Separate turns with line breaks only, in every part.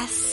princesas.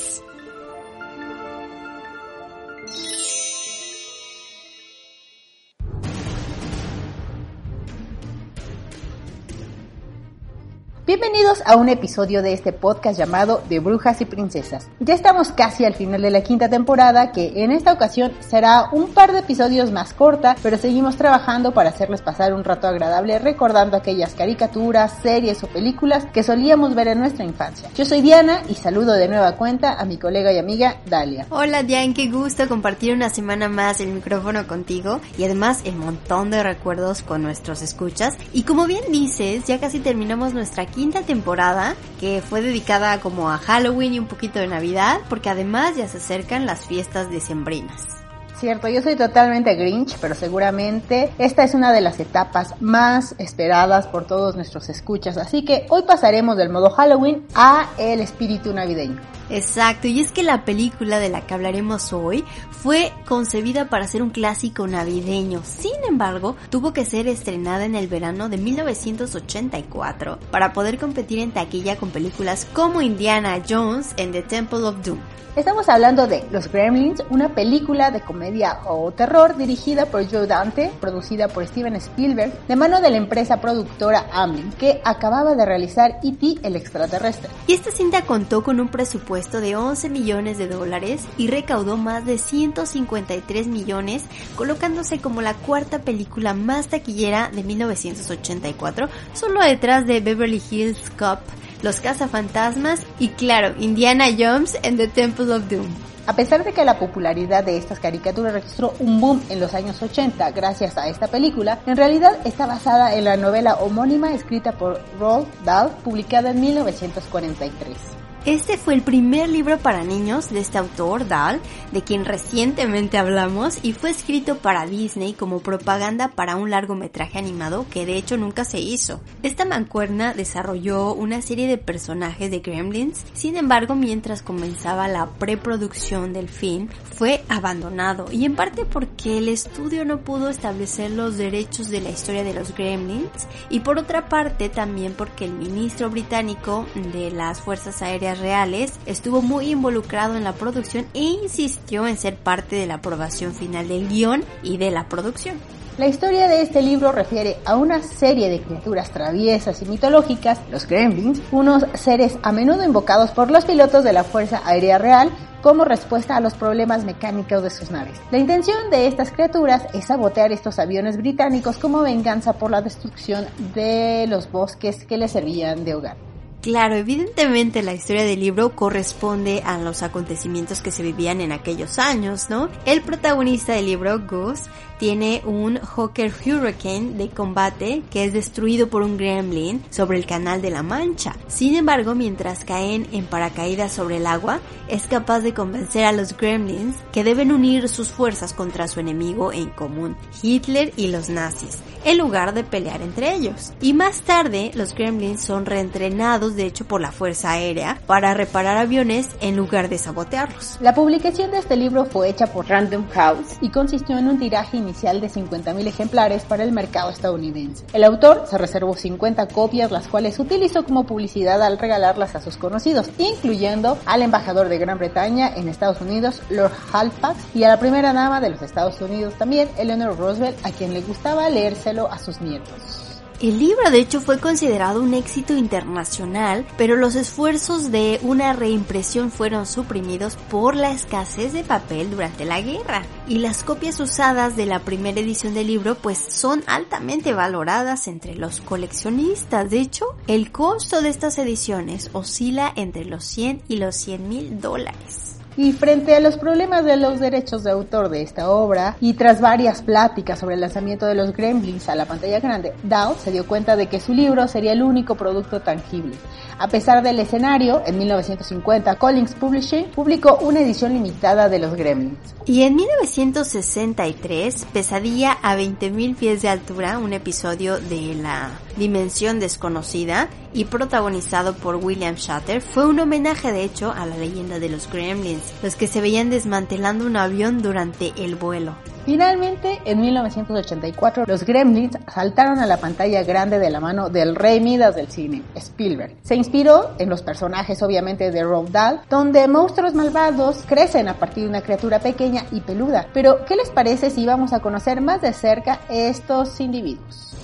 Bienvenidos a un episodio de este podcast llamado De Brujas y Princesas. Ya estamos casi al final de la quinta temporada, que en esta ocasión será un par de episodios más corta, pero seguimos trabajando para hacerles pasar un rato agradable recordando aquellas caricaturas, series o películas que solíamos ver en nuestra infancia. Yo soy Diana y saludo de nueva cuenta a mi colega y amiga Dalia.
Hola Diane, qué gusto compartir una semana más el micrófono contigo y además el montón de recuerdos con nuestros escuchas. Y como bien dices, ya casi terminamos nuestra quinta temporada que fue dedicada como a Halloween y un poquito de Navidad porque además ya se acercan las fiestas decembrinas.
Cierto, yo soy totalmente Grinch, pero seguramente esta es una de las etapas más esperadas por todos nuestros escuchas, así que hoy pasaremos del modo Halloween a el espíritu navideño.
Exacto, y es que la película de la que hablaremos hoy fue concebida para ser un clásico navideño. Sin embargo, tuvo que ser estrenada en el verano de 1984 para poder competir en taquilla con películas como Indiana Jones en The Temple of Doom.
Estamos hablando de Los Gremlins, una película de comedia o terror dirigida por Joe Dante, producida por Steven Spielberg, de mano de la empresa productora Amblin, que acababa de realizar E.T. el extraterrestre.
Y esta cinta contó con un presupuesto de 11 millones de dólares y recaudó más de 153 millones, colocándose como la cuarta película más taquillera de 1984, solo detrás de Beverly Hills Cop, Los cazafantasmas y claro, Indiana Jones en The Temple of Doom.
A pesar de que la popularidad de estas caricaturas registró un boom en los años 80 gracias a esta película, en realidad está basada en la novela homónima escrita por Roald Dahl, publicada en 1943.
Este fue el primer libro para niños de este autor, Dahl, de quien recientemente hablamos, y fue escrito para Disney como propaganda para un largometraje animado que de hecho nunca se hizo. Esta mancuerna desarrolló una serie de personajes de Gremlins, sin embargo mientras comenzaba la preproducción del film fue abandonado, y en parte porque el estudio no pudo establecer los derechos de la historia de los Gremlins, y por otra parte también porque el ministro británico de las Fuerzas Aéreas reales, estuvo muy involucrado en la producción e insistió en ser parte de la aprobación final del guion y de la producción.
La historia de este libro refiere a una serie de criaturas traviesas y mitológicas, los Gremlins, unos seres a menudo invocados por los pilotos de la Fuerza Aérea Real como respuesta a los problemas mecánicos de sus naves. La intención de estas criaturas es sabotear estos aviones británicos como venganza por la destrucción de los bosques que les servían de hogar.
Claro, evidentemente la historia del libro corresponde a los acontecimientos que se vivían en aquellos años, ¿no? El protagonista del libro, Gus, tiene un Hawker Hurricane de combate que es destruido por un gremlin sobre el canal de la Mancha. Sin embargo, mientras caen en paracaídas sobre el agua, es capaz de convencer a los gremlins que deben unir sus fuerzas contra su enemigo en común, Hitler y los nazis, en lugar de pelear entre ellos. Y más tarde, los gremlins son reentrenados de hecho por la Fuerza Aérea para reparar aviones en lugar de sabotearlos.
La publicación de este libro fue hecha por Random House y consistió en un tiraje inicial de 50.000 ejemplares para el mercado estadounidense. El autor se reservó 50 copias, las cuales utilizó como publicidad al regalarlas a sus conocidos, incluyendo al embajador de Gran Bretaña en Estados Unidos, Lord Halifax, y a la primera dama de los Estados Unidos también, Eleanor Roosevelt, a quien le gustaba leérselo a sus nietos.
El libro de hecho fue considerado un éxito internacional, pero los esfuerzos de una reimpresión fueron suprimidos por la escasez de papel durante la guerra. Y las copias usadas de la primera edición del libro pues son altamente valoradas entre los coleccionistas. De hecho, el costo de estas ediciones oscila entre los 100 y los 100 mil dólares.
Y frente a los problemas de los derechos de autor de esta obra, y tras varias pláticas sobre el lanzamiento de los Gremlins a la pantalla grande, Dow se dio cuenta de que su libro sería el único producto tangible. A pesar del escenario, en 1950 Collins Publishing publicó una edición limitada de los Gremlins.
Y en 1963, Pesadilla a 20.000 pies de altura, un episodio de la Dimensión Desconocida y protagonizado por William Shatter, fue un homenaje de hecho a la leyenda de los Gremlins, los que se veían desmantelando un avión durante el vuelo.
Finalmente, en 1984, los Gremlins saltaron a la pantalla grande de la mano del rey Midas del cine, Spielberg. Se inspiró en los personajes, obviamente, de Roald Dahl, donde monstruos malvados crecen a partir de una criatura pequeña y peluda. Pero, ¿qué les parece si vamos a conocer más de cerca estos individuos?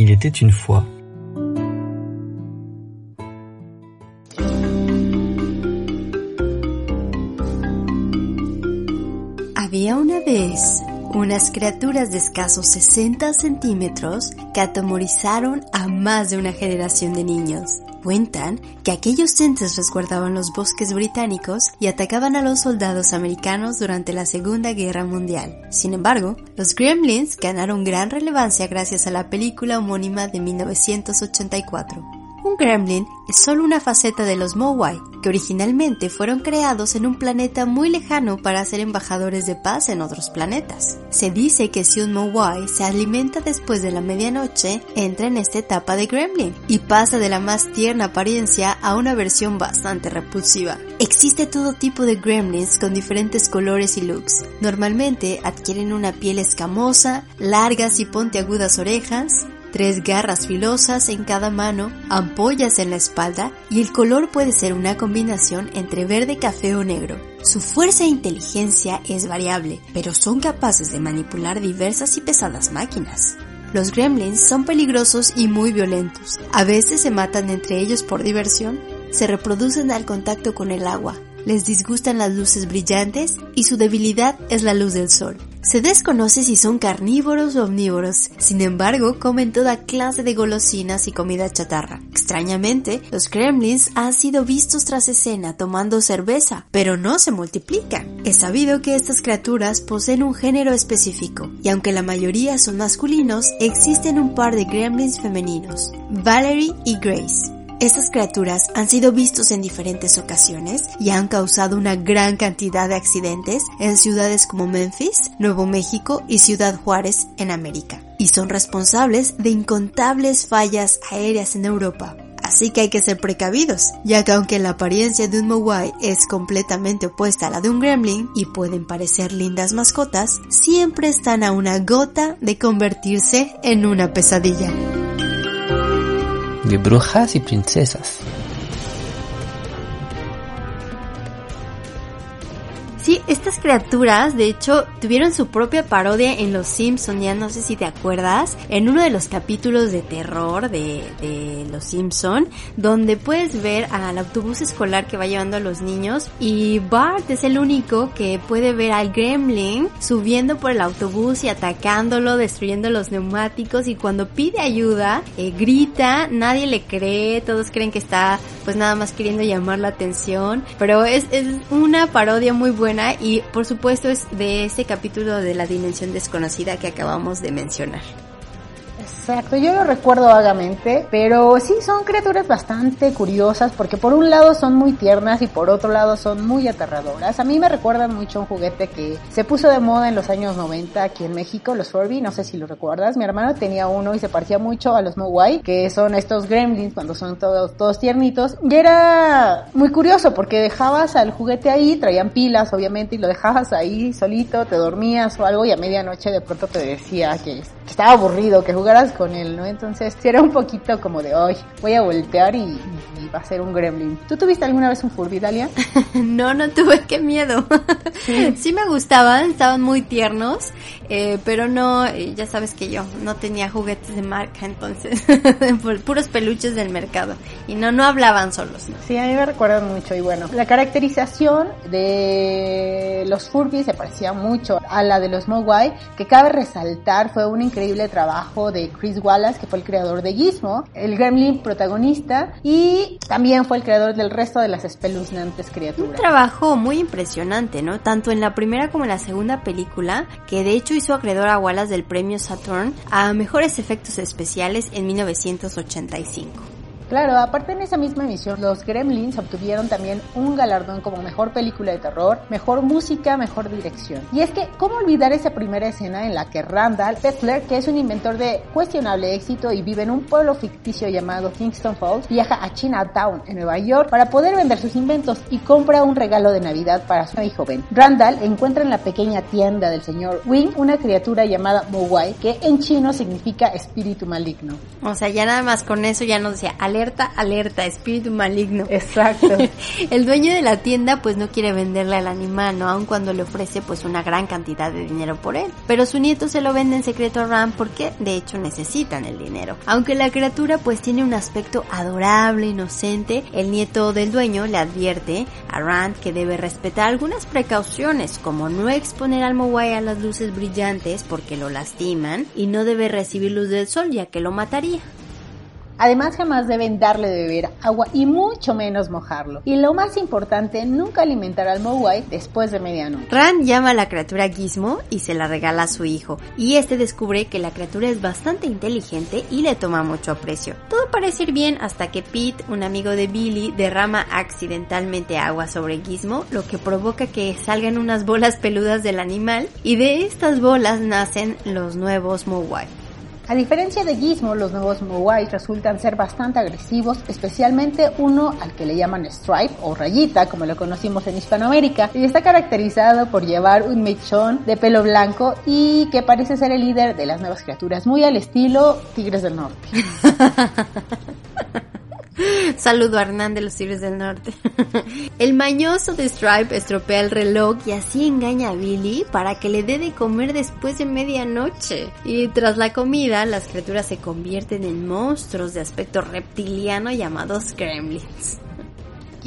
Il était une fois
Había una vez unas criaturas de escasos 60 centímetros que atemorizaron a más de una generación de niños. Cuentan que aquellos entes resguardaban los bosques británicos y atacaban a los soldados americanos durante la Segunda Guerra Mundial. Sin embargo, los Gremlins ganaron gran relevancia gracias a la película homónima de 1984. Un gremlin es solo una faceta de los Mowai, que originalmente fueron creados en un planeta muy lejano para ser embajadores de paz en otros planetas. Se dice que si un Mowai se alimenta después de la medianoche, entra en esta etapa de gremlin y pasa de la más tierna apariencia a una versión bastante repulsiva. Existe todo tipo de gremlins con diferentes colores y looks. Normalmente adquieren una piel escamosa, largas y pontiagudas orejas, tres garras filosas en cada mano, ampollas en la espalda y el color puede ser una combinación entre verde, café o negro. Su fuerza e inteligencia es variable, pero son capaces de manipular diversas y pesadas máquinas. Los gremlins son peligrosos y muy violentos. A veces se matan entre ellos por diversión, se reproducen al contacto con el agua, les disgustan las luces brillantes y su debilidad es la luz del sol. Se desconoce si son carnívoros o omnívoros, sin embargo comen toda clase de golosinas y comida chatarra. Extrañamente, los gremlins han sido vistos tras escena tomando cerveza, pero no se multiplican. Es sabido que estas criaturas poseen un género específico, y aunque la mayoría son masculinos, existen un par de gremlins femeninos, Valerie y Grace. Estas criaturas han sido vistos en diferentes ocasiones y han causado una gran cantidad de accidentes en ciudades como Memphis, Nuevo México y Ciudad Juárez en América. Y son responsables de incontables fallas aéreas en Europa. Así que hay que ser precavidos, ya que aunque la apariencia de un Mowai es completamente opuesta a la de un gremlin y pueden parecer lindas mascotas, siempre están a una gota de convertirse en una pesadilla
de brujas y princesas.
Sí, estas criaturas, de hecho, tuvieron su propia parodia en Los Simpson, ya no sé si te acuerdas, en uno de los capítulos de terror de, Los Simpson, donde puedes ver al autobús escolar que va llevando a los niños y Bart es el único que puede ver al gremlin subiendo por el autobús y atacándolo, destruyendo los neumáticos y cuando pide ayuda, eh, grita, nadie le cree, todos creen que está pues nada más queriendo llamar la atención, pero es, es una parodia muy buena y por supuesto es de este capítulo de la dimensión desconocida que acabamos de mencionar.
Exacto, yo lo recuerdo vagamente, pero sí son criaturas bastante curiosas porque por un lado son muy tiernas y por otro lado son muy aterradoras. A mí me recuerdan mucho un juguete que se puso de moda en los años 90 aquí en México, los Furby, no sé si lo recuerdas. Mi hermano tenía uno y se parecía mucho a los Mowai, que son estos gremlins cuando son todos, tiernitos. Y era muy curioso porque dejabas al juguete ahí, traían pilas obviamente y lo dejabas ahí solito, te dormías o algo y a medianoche de pronto te decía que estaba aburrido, que jugaras con él, ¿no? Entonces era un poquito como de, hoy voy a voltear y, va a ser un gremlin. ¿Tú tuviste alguna vez un Furby, Dalia?
no, no tuve, qué miedo. sí me gustaban, estaban muy tiernos, eh, pero no, eh, ya sabes que yo no tenía juguetes de marca, entonces, puros peluches del mercado. Y no, no hablaban solos. ¿no?
Sí, a mí me recuerdan mucho. Y bueno, la caracterización de los Furby se parecía mucho a la de los Mogwai, que cabe resaltar fue un increíble trabajo de Chris Wallace, que fue el creador de Gizmo, el gremlin protagonista, y también fue el creador del resto de las espeluznantes criaturas.
Un trabajo muy impresionante, ¿no? Tanto en la primera como en la segunda película, que de hecho hizo acreedor a Wallace del premio Saturn a mejores efectos especiales en 1985.
Claro, aparte en esa misma emisión, los Gremlins obtuvieron también un galardón como mejor película de terror, mejor música, mejor dirección. Y es que, ¿cómo olvidar esa primera escena en la que Randall Petzler, que es un inventor de cuestionable éxito y vive en un pueblo ficticio llamado Kingston Falls, viaja a Chinatown, en Nueva York, para poder vender sus inventos y compra un regalo de Navidad para su hijo? Randall encuentra en la pequeña tienda del señor Wing una criatura llamada Mowai, que en chino significa espíritu maligno.
O sea, ya nada más con eso ya nos decía, alerta, alerta, espíritu maligno.
Exacto.
el dueño de la tienda pues no quiere venderle al animal, ¿no? Aun cuando le ofrece pues una gran cantidad de dinero por él. Pero su nieto se lo vende en secreto a Ram porque de hecho necesitan el dinero. Aunque la criatura pues tiene un aspecto adorable, inocente, el nieto del dueño le advierte a Rand que debe respetar algunas precauciones como no exponer al Mowai a las luces brillantes porque lo lastiman y no debe recibir luz del sol ya que lo mataría.
Además, jamás deben darle de beber agua y mucho menos mojarlo. Y lo más importante, nunca alimentar al Mowai después de medianoche.
Rand llama a la criatura Gizmo y se la regala a su hijo. Y este descubre que la criatura es bastante inteligente y le toma mucho aprecio. Todo parece ir bien hasta que Pete, un amigo de Billy, derrama accidentalmente agua sobre Gizmo, lo que provoca que salgan unas bolas peludas del animal y de estas bolas nacen los nuevos Mowai.
A diferencia de Gizmo, los nuevos Mowai resultan ser bastante agresivos, especialmente uno al que le llaman Stripe o Rayita, como lo conocimos en Hispanoamérica, y está caracterizado por llevar un mechón de pelo blanco y que parece ser el líder de las nuevas criaturas, muy al estilo Tigres del Norte.
Saludo a Hernán de los Tigres del Norte. el mañoso de Stripe estropea el reloj y así engaña a Billy para que le dé de comer después de medianoche. Y tras la comida, las criaturas se convierten en monstruos de aspecto reptiliano llamados gremlins.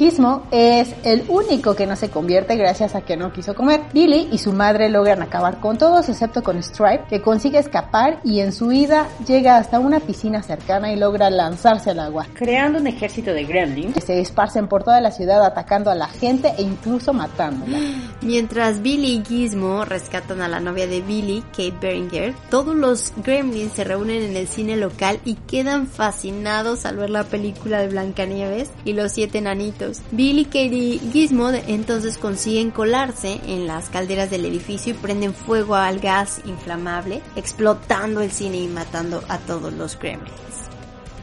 Gizmo es el único que no se convierte gracias a que no quiso comer. Billy y su madre logran acabar con todos excepto con Stripe, que consigue escapar y en su ida llega hasta una piscina cercana y logra lanzarse al agua, creando un ejército de gremlins que se esparcen por toda la ciudad atacando a la gente e incluso matándola.
Mientras Billy y Gizmo rescatan a la novia de Billy, Kate Beringer, todos los gremlins se reúnen en el cine local y quedan fascinados al ver la película de Blancanieves y los siete enanitos. Billy, y Gizmo entonces consiguen colarse en las calderas del edificio y prenden fuego al gas inflamable, explotando el cine y matando a todos los gremlins.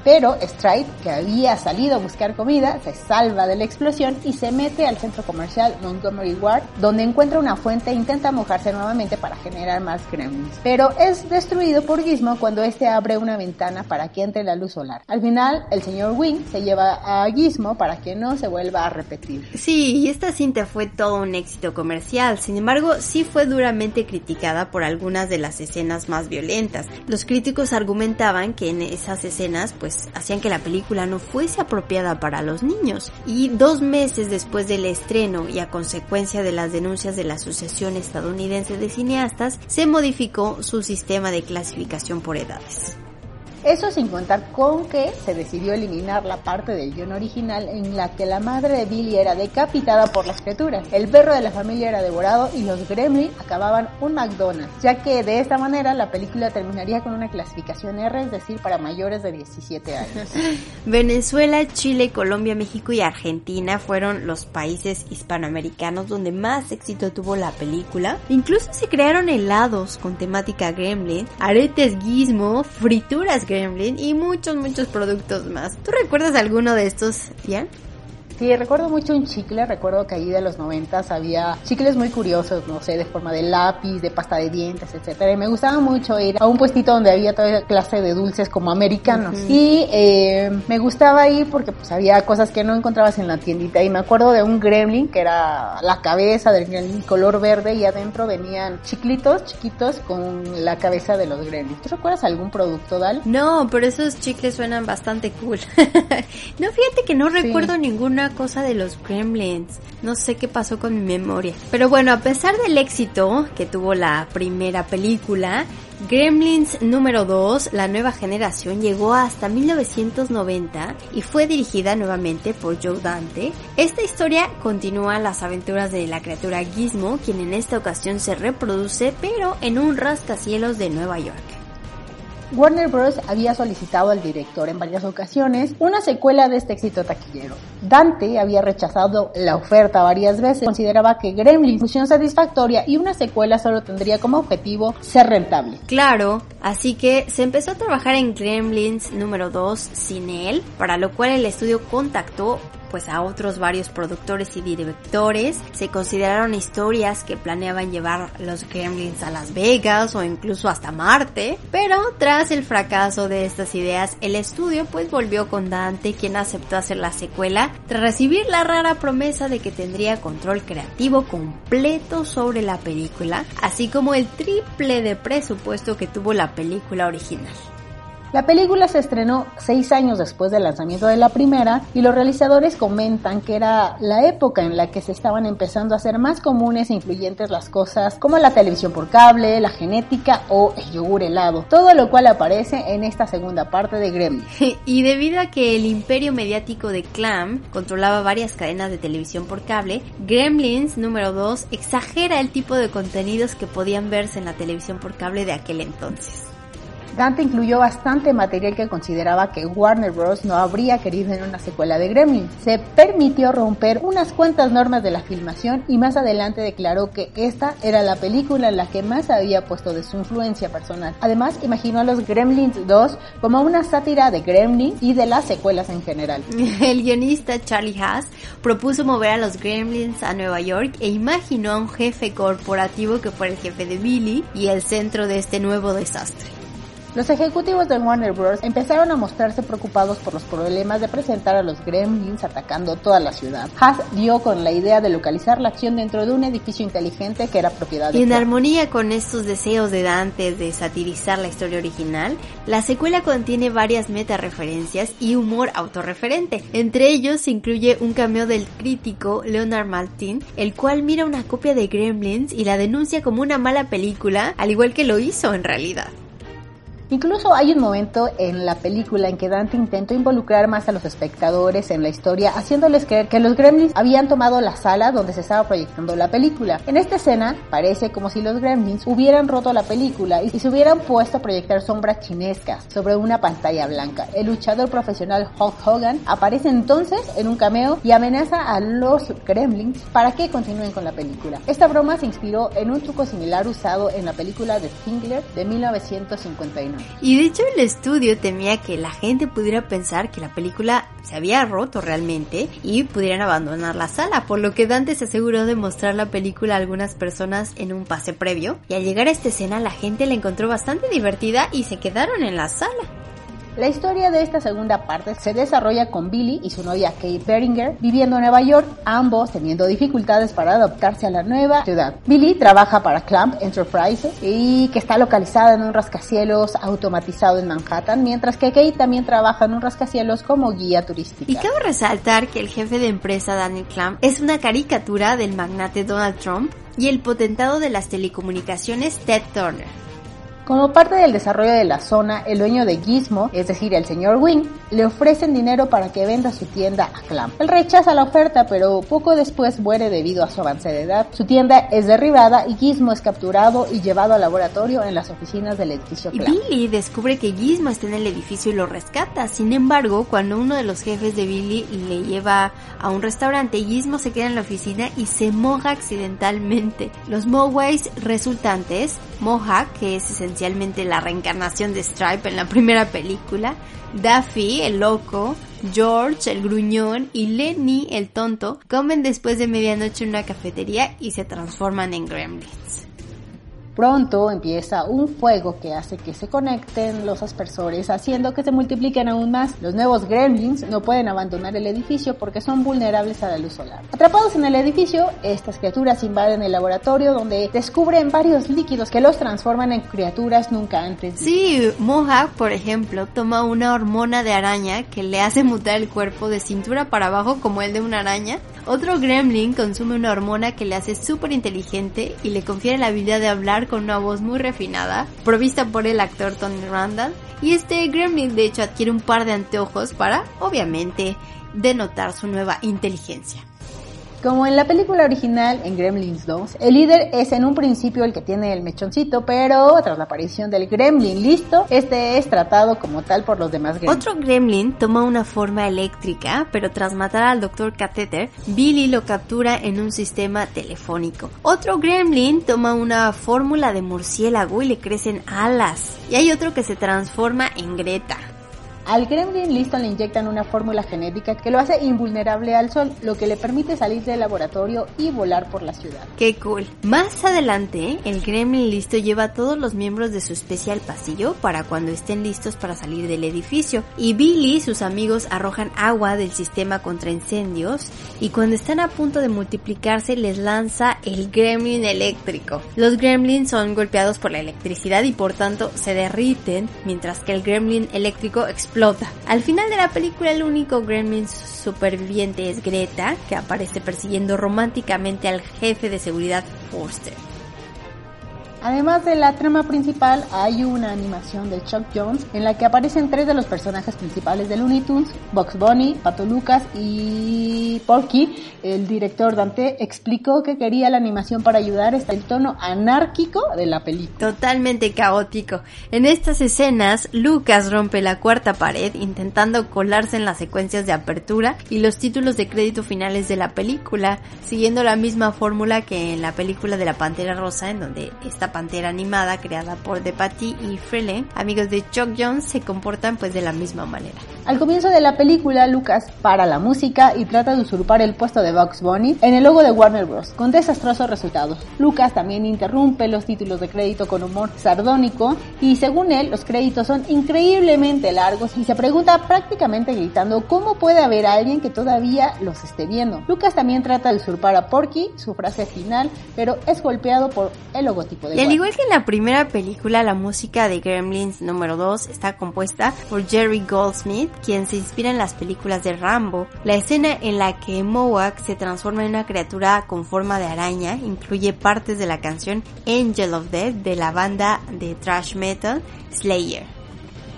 Pero Stripe, que había salido a buscar comida, se salva de la explosión y se mete al centro comercial Montgomery Ward, donde encuentra una fuente e intenta mojarse nuevamente para generar más gremlins. Pero es destruido por Gizmo cuando este abre una ventana para que entre la luz solar. Al final, el señor Wing se lleva a Gizmo para que no se vuelva a repetir.
Sí, y esta cinta fue todo un éxito comercial. Sin embargo, sí fue duramente criticada por algunas de las escenas más violentas. Los críticos argumentaban que en esas escenas, pues pues, hacían que la película no fuese apropiada para los niños. Y dos meses después del estreno y a consecuencia de las denuncias de la Asociación Estadounidense de Cineastas, se modificó su sistema de clasificación por edades.
Eso sin contar con que se decidió eliminar la parte del guion original en la que la madre de Billy era decapitada por las criaturas, el perro de la familia era devorado y los gremlins acababan un McDonald's, ya que de esta manera la película terminaría con una clasificación R, es decir, para mayores de 17 años.
Venezuela, Chile, Colombia, México y Argentina fueron los países hispanoamericanos donde más éxito tuvo la película. Incluso se crearon helados con temática gremlin, aretes gizmo, frituras Gremlin y muchos, muchos productos más. ¿Tú recuerdas alguno de estos, Tian?
Sí, recuerdo mucho un chicle, recuerdo que ahí de los noventas había chicles muy curiosos, no sé, de forma de lápiz, de pasta de dientes, etcétera. Y me gustaba mucho ir a un puestito donde había toda clase de dulces como americanos. Y eh, me gustaba ir porque pues había cosas que no encontrabas en la tiendita. Y me acuerdo de un gremlin que era la cabeza del gremlin color verde y adentro venían chiclitos chiquitos con la cabeza de los gremlins. ¿Tú recuerdas algún producto, Dal?
No, pero esos chicles suenan bastante cool. no, fíjate que no recuerdo ninguna cosa de los gremlins. No sé qué pasó con mi memoria. Pero bueno, a pesar del éxito que tuvo la primera película, Gremlins número 2, la nueva generación, llegó hasta 1990 y fue dirigida nuevamente por Joe Dante. Esta historia continúa las aventuras de la criatura Gizmo, quien en esta ocasión se reproduce pero en un rascacielos de Nueva York.
Warner Bros. había solicitado al director en varias ocasiones una secuela de este éxito taquillero. Dante había rechazado la oferta varias veces, consideraba que Gremlins función satisfactoria y una secuela solo tendría como objetivo ser rentable.
Claro, así que se empezó a trabajar en Gremlins número 2 sin él, para lo cual el estudio contactó pues a otros varios productores y directores. Se consideraron historias que planeaban llevar los Gremlins a Las Vegas o incluso hasta Marte, pero tras el fracaso de estas ideas, el estudio pues volvió con Dante, quien aceptó hacer la secuela tras recibir la rara promesa de que tendría control creativo completo sobre la película, así como el triple de presupuesto que tuvo la película original.
La película se estrenó seis años después del lanzamiento de la primera y los realizadores comentan que era la época en la que se estaban empezando a hacer más comunes e influyentes las cosas como la televisión por cable, la genética o el yogur helado, todo lo cual aparece en esta segunda parte de Gremlins.
y debido a que el imperio mediático de Clam controlaba varias cadenas de televisión por cable, Gremlins número 2 exagera el tipo de contenidos que podían verse en la televisión por cable de aquel entonces.
Dante incluyó bastante material que consideraba que Warner Bros. no habría querido en una secuela de Gremlins. Se permitió romper unas cuantas normas de la filmación y más adelante declaró que esta era la película en la que más había puesto de su influencia personal. Además, imaginó a los Gremlins 2 como una sátira de Gremlins y de las secuelas en general.
El guionista Charlie Haas propuso mover a los Gremlins a Nueva York e imaginó a un jefe corporativo que fuera el jefe de Billy y el centro de este nuevo desastre.
Los ejecutivos de Warner Bros. empezaron a mostrarse preocupados por los problemas de presentar a los gremlins atacando toda la ciudad. Haas dio con la idea de localizar la acción dentro de un edificio inteligente que era propiedad de
en armonía con estos deseos de Dante de satirizar la historia original, la secuela contiene varias meta-referencias y humor autorreferente. Entre ellos se incluye un cameo del crítico Leonard Maltin, el cual mira una copia de Gremlins y la denuncia como una mala película, al igual que lo hizo en realidad.
Incluso hay un momento en la película en que Dante intentó involucrar más a los espectadores en la historia, haciéndoles creer que los gremlins habían tomado la sala donde se estaba proyectando la película. En esta escena parece como si los gremlins hubieran roto la película y se hubieran puesto a proyectar sombras chinescas sobre una pantalla blanca. El luchador profesional Hulk Hogan aparece entonces en un cameo y amenaza a los gremlins para que continúen con la película. Esta broma se inspiró en un truco similar usado en la película de Stingler de 1959.
Y de hecho el estudio temía que la gente pudiera pensar que la película se había roto realmente y pudieran abandonar la sala, por lo que Dante se aseguró de mostrar la película a algunas personas en un pase previo. Y al llegar a esta escena la gente la encontró bastante divertida y se quedaron en la sala.
La historia de esta segunda parte se desarrolla con Billy y su novia Kate Beringer viviendo en Nueva York, ambos teniendo dificultades para adaptarse a la nueva ciudad. Billy trabaja para Clamp Enterprises y que está localizada en un rascacielos automatizado en Manhattan, mientras que Kate también trabaja en un rascacielos como guía turística.
Y cabe resaltar que el jefe de empresa Daniel Clamp es una caricatura del magnate Donald Trump y el potentado de las telecomunicaciones Ted Turner.
Como parte del desarrollo de la zona, el dueño de Gizmo, es decir, el señor Wing, le ofrecen dinero para que venda su tienda a Clam. Él rechaza la oferta, pero poco después muere debido a su avance de edad. Su tienda es derribada y Gizmo es capturado y llevado al laboratorio en las oficinas del edificio Clam.
Billy descubre que Gizmo está en el edificio y lo rescata. Sin embargo, cuando uno de los jefes de Billy le lleva a un restaurante, Gizmo se queda en la oficina y se moja accidentalmente. Los Moways resultantes, Mohawk, que es esencialmente la reencarnación de Stripe en la primera película, Daffy, el loco, George, el gruñón, y Lenny, el tonto, comen después de medianoche en una cafetería y se transforman en gremlins.
Pronto empieza un fuego que hace que se conecten los aspersores, haciendo que se multipliquen aún más. Los nuevos gremlins no pueden abandonar el edificio porque son vulnerables a la luz solar. Atrapados en el edificio, estas criaturas invaden el laboratorio donde descubren varios líquidos que los transforman en criaturas nunca antes.
Sí, Mohawk, por ejemplo, toma una hormona de araña que le hace mutar el cuerpo de cintura para abajo como el de una araña. Otro gremlin consume una hormona que le hace súper inteligente y le confiere la habilidad de hablar con una voz muy refinada, provista por el actor Tony Randall. Y este gremlin de hecho adquiere un par de anteojos para, obviamente, denotar su nueva inteligencia.
Como en la película original, en Gremlins 2, el líder es en un principio el que tiene el mechoncito, pero tras la aparición del Gremlin listo, este es tratado como tal por los demás Gremlins.
Otro gremlin toma una forma eléctrica, pero tras matar al Dr. Catheter, Billy lo captura en un sistema telefónico. Otro gremlin toma una fórmula de murciélago y le crecen alas. Y hay otro que se transforma en Greta.
Al Gremlin listo le inyectan una fórmula genética que lo hace invulnerable al sol, lo que le permite salir del laboratorio y volar por la ciudad.
Qué cool. Más adelante, el Gremlin listo lleva a todos los miembros de su especie al pasillo para cuando estén listos para salir del edificio. Y Billy y sus amigos arrojan agua del sistema contra incendios y cuando están a punto de multiplicarse les lanza el Gremlin eléctrico. Los Gremlins son golpeados por la electricidad y por tanto se derriten mientras que el Gremlin eléctrico explota. Al final de la película el único Gremlin superviviente es Greta, que aparece persiguiendo románticamente al jefe de seguridad Forster.
Además de la trama principal, hay una animación de Chuck Jones en la que aparecen tres de los personajes principales de Looney Tunes, Bugs Bunny, Pato Lucas y Porky. El director Dante explicó que quería la animación para ayudar hasta el tono anárquico de la película.
Totalmente caótico. En estas escenas, Lucas rompe la cuarta pared intentando colarse en las secuencias de apertura y los títulos de crédito finales de la película, siguiendo la misma fórmula que en la película de la Pantera Rosa, en donde pantera animada creada por De Patty y Frele, amigos de Chuck Jones, se comportan pues de la misma manera.
Al comienzo de la película, Lucas para la música y trata de usurpar el puesto de Bugs Bunny en el logo de Warner Bros. con desastrosos resultados. Lucas también interrumpe los títulos de crédito con humor sardónico y según él los créditos son increíblemente largos y se pregunta prácticamente gritando cómo puede haber alguien que todavía los esté viendo. Lucas también trata de usurpar a Porky, su frase final, pero es golpeado por el logotipo de
al igual que en la primera película, la música de Gremlins número 2 está compuesta por Jerry Goldsmith, quien se inspira en las películas de Rambo. La escena en la que Mohawk se transforma en una criatura con forma de araña incluye partes de la canción Angel of Death de la banda de thrash metal Slayer.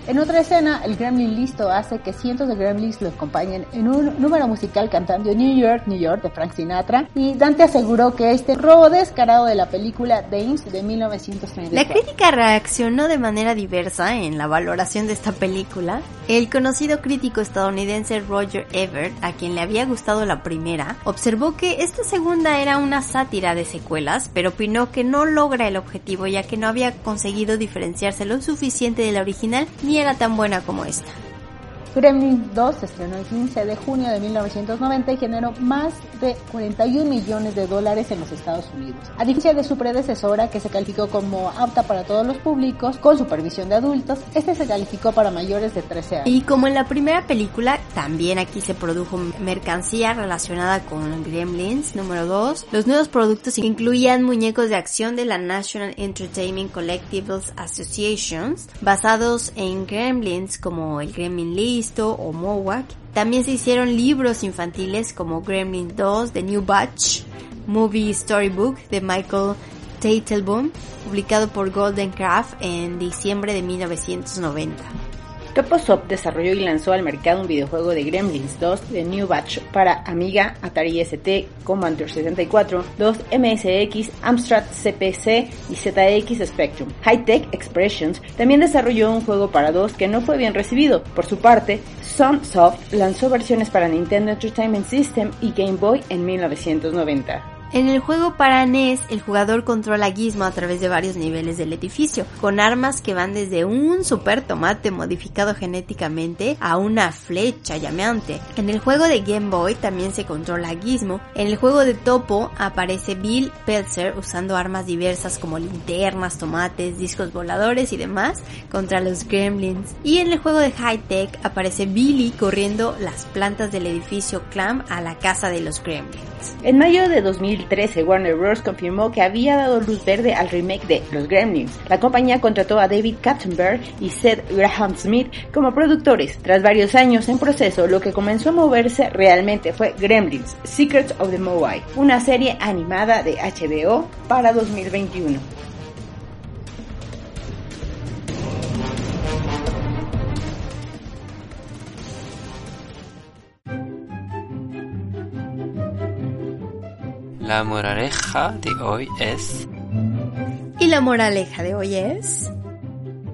En otra escena, el Gremlin listo hace que cientos de Gremlins lo acompañen en un número musical cantando New York, New York de Frank Sinatra y Dante aseguró que este robo descarado de la película Dames de 1934.
La crítica reaccionó de manera diversa en la valoración de esta película. El conocido crítico estadounidense Roger Ebert, a quien le había gustado la primera, observó que esta segunda era una sátira de secuelas, pero opinó que no logra el objetivo ya que no había conseguido diferenciarse lo suficiente de la original ni era tan buena como esta.
Gremlins 2 se estrenó el 15 de junio de 1990 y generó más de 41 millones de dólares en los Estados Unidos. A diferencia de su predecesora, que se calificó como apta para todos los públicos, con supervisión de adultos, este se calificó para mayores de 13 años.
Y como en la primera película, también aquí se produjo mercancía relacionada con Gremlins número 2. Los nuevos productos incluían muñecos de acción de la National Entertainment Collectibles Associations, basados en Gremlins como el Gremlin O Mohawk. También se hicieron libros infantiles como Gremlin 2, The New Batch, Movie Storybook de Michael Teitelbaum, publicado por Golden Craft en diciembre de 1990.
Toposop desarrolló y lanzó al mercado un videojuego de Gremlins 2 The New Batch para Amiga, Atari ST, Commodore 64, 2 MSX, Amstrad CPC y ZX Spectrum. Hightech Expressions también desarrolló un juego para dos que no fue bien recibido. Por su parte, Sunsoft lanzó versiones para Nintendo Entertainment System y Game Boy en 1990.
En el juego para NES, el jugador controla Gizmo a través de varios niveles del edificio, con armas que van desde un super tomate modificado genéticamente a una flecha llameante. En el juego de Game Boy también se controla Gizmo. En el juego de Topo aparece Bill Pelzer usando armas diversas como linternas, tomates, discos voladores y demás contra los Gremlins. Y en el juego de High Tech aparece Billy corriendo las plantas del edificio Clam a la casa de los Gremlins.
En mayo de 2013, Warner Bros. confirmó que había dado luz verde al remake de Los Gremlins. La compañía contrató a David Katzenberg y Seth Graham Smith como productores. Tras varios años en proceso, lo que comenzó a moverse realmente fue Gremlins, Secrets of the Moai, una serie animada de HBO para 2021.
La moraleja de hoy es...
Y la moraleja de hoy es...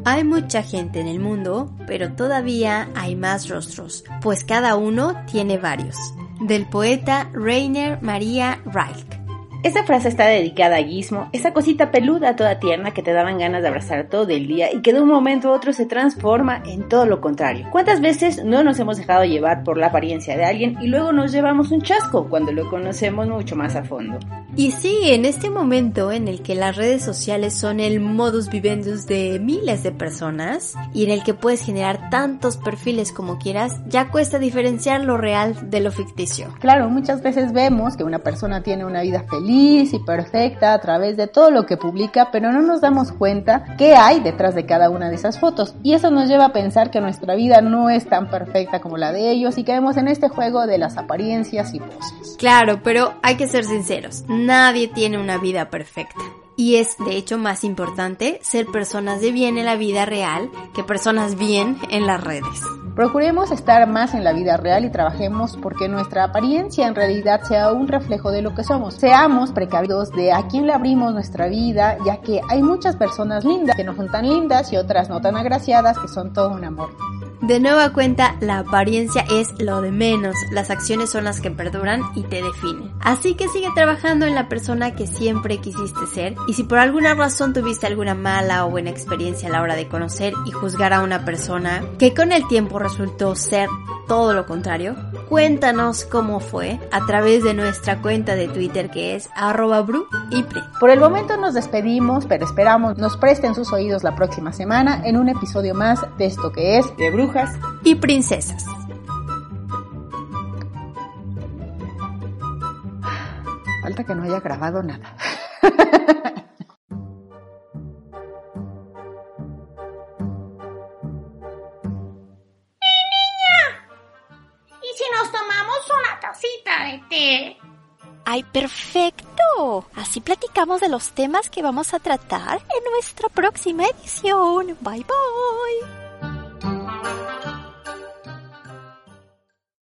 Hay mucha gente en el mundo, pero todavía hay más rostros, pues cada uno tiene varios. Del poeta Rainer Maria Rilke.
Esta frase está dedicada a Gizmo, esa cosita peluda toda tierna que te daban ganas de abrazar todo el día y que de un momento a otro se transforma en todo lo contrario. ¿Cuántas veces no nos hemos dejado llevar por la apariencia de alguien y luego nos llevamos un chasco cuando lo conocemos mucho más a fondo?
Y sí, en este momento en el que las redes sociales son el modus vivendus de miles de personas y en el que puedes generar tantos perfiles como quieras, ya cuesta diferenciar lo real de lo ficticio.
Claro, muchas veces vemos que una persona tiene una vida feliz y perfecta a través de todo lo que publica, pero no nos damos cuenta qué hay detrás de cada una de esas fotos. Y eso nos lleva a pensar que nuestra vida no es tan perfecta como la de ellos y caemos en este juego de las apariencias y poses.
Claro, pero hay que ser sinceros Nadie tiene una vida perfecta. Y es, de hecho, más importante ser personas de bien en la vida real que personas bien en las redes.
Procuremos estar más en la vida real y trabajemos porque nuestra apariencia en realidad sea un reflejo de lo que somos. Seamos precavidos de a quién le abrimos nuestra vida, ya que hay muchas personas lindas que no son tan lindas y otras no tan agraciadas que son todo un amor.
De nueva cuenta, la apariencia es lo de menos, las acciones son las que perduran y te definen. Así que sigue trabajando en la persona que siempre quisiste ser. Y si por alguna razón tuviste alguna mala o buena experiencia a la hora de conocer y juzgar a una persona que con el tiempo resultó ser todo lo contrario, cuéntanos cómo fue a través de nuestra cuenta de Twitter que es arroba
Por el momento nos despedimos, pero esperamos nos presten sus oídos la próxima semana en un episodio más de esto que es de brujas
y princesas.
Falta que no haya grabado nada.
de té. ¡Ay, perfecto! Así platicamos de los temas que vamos a tratar en nuestra próxima edición. Bye bye.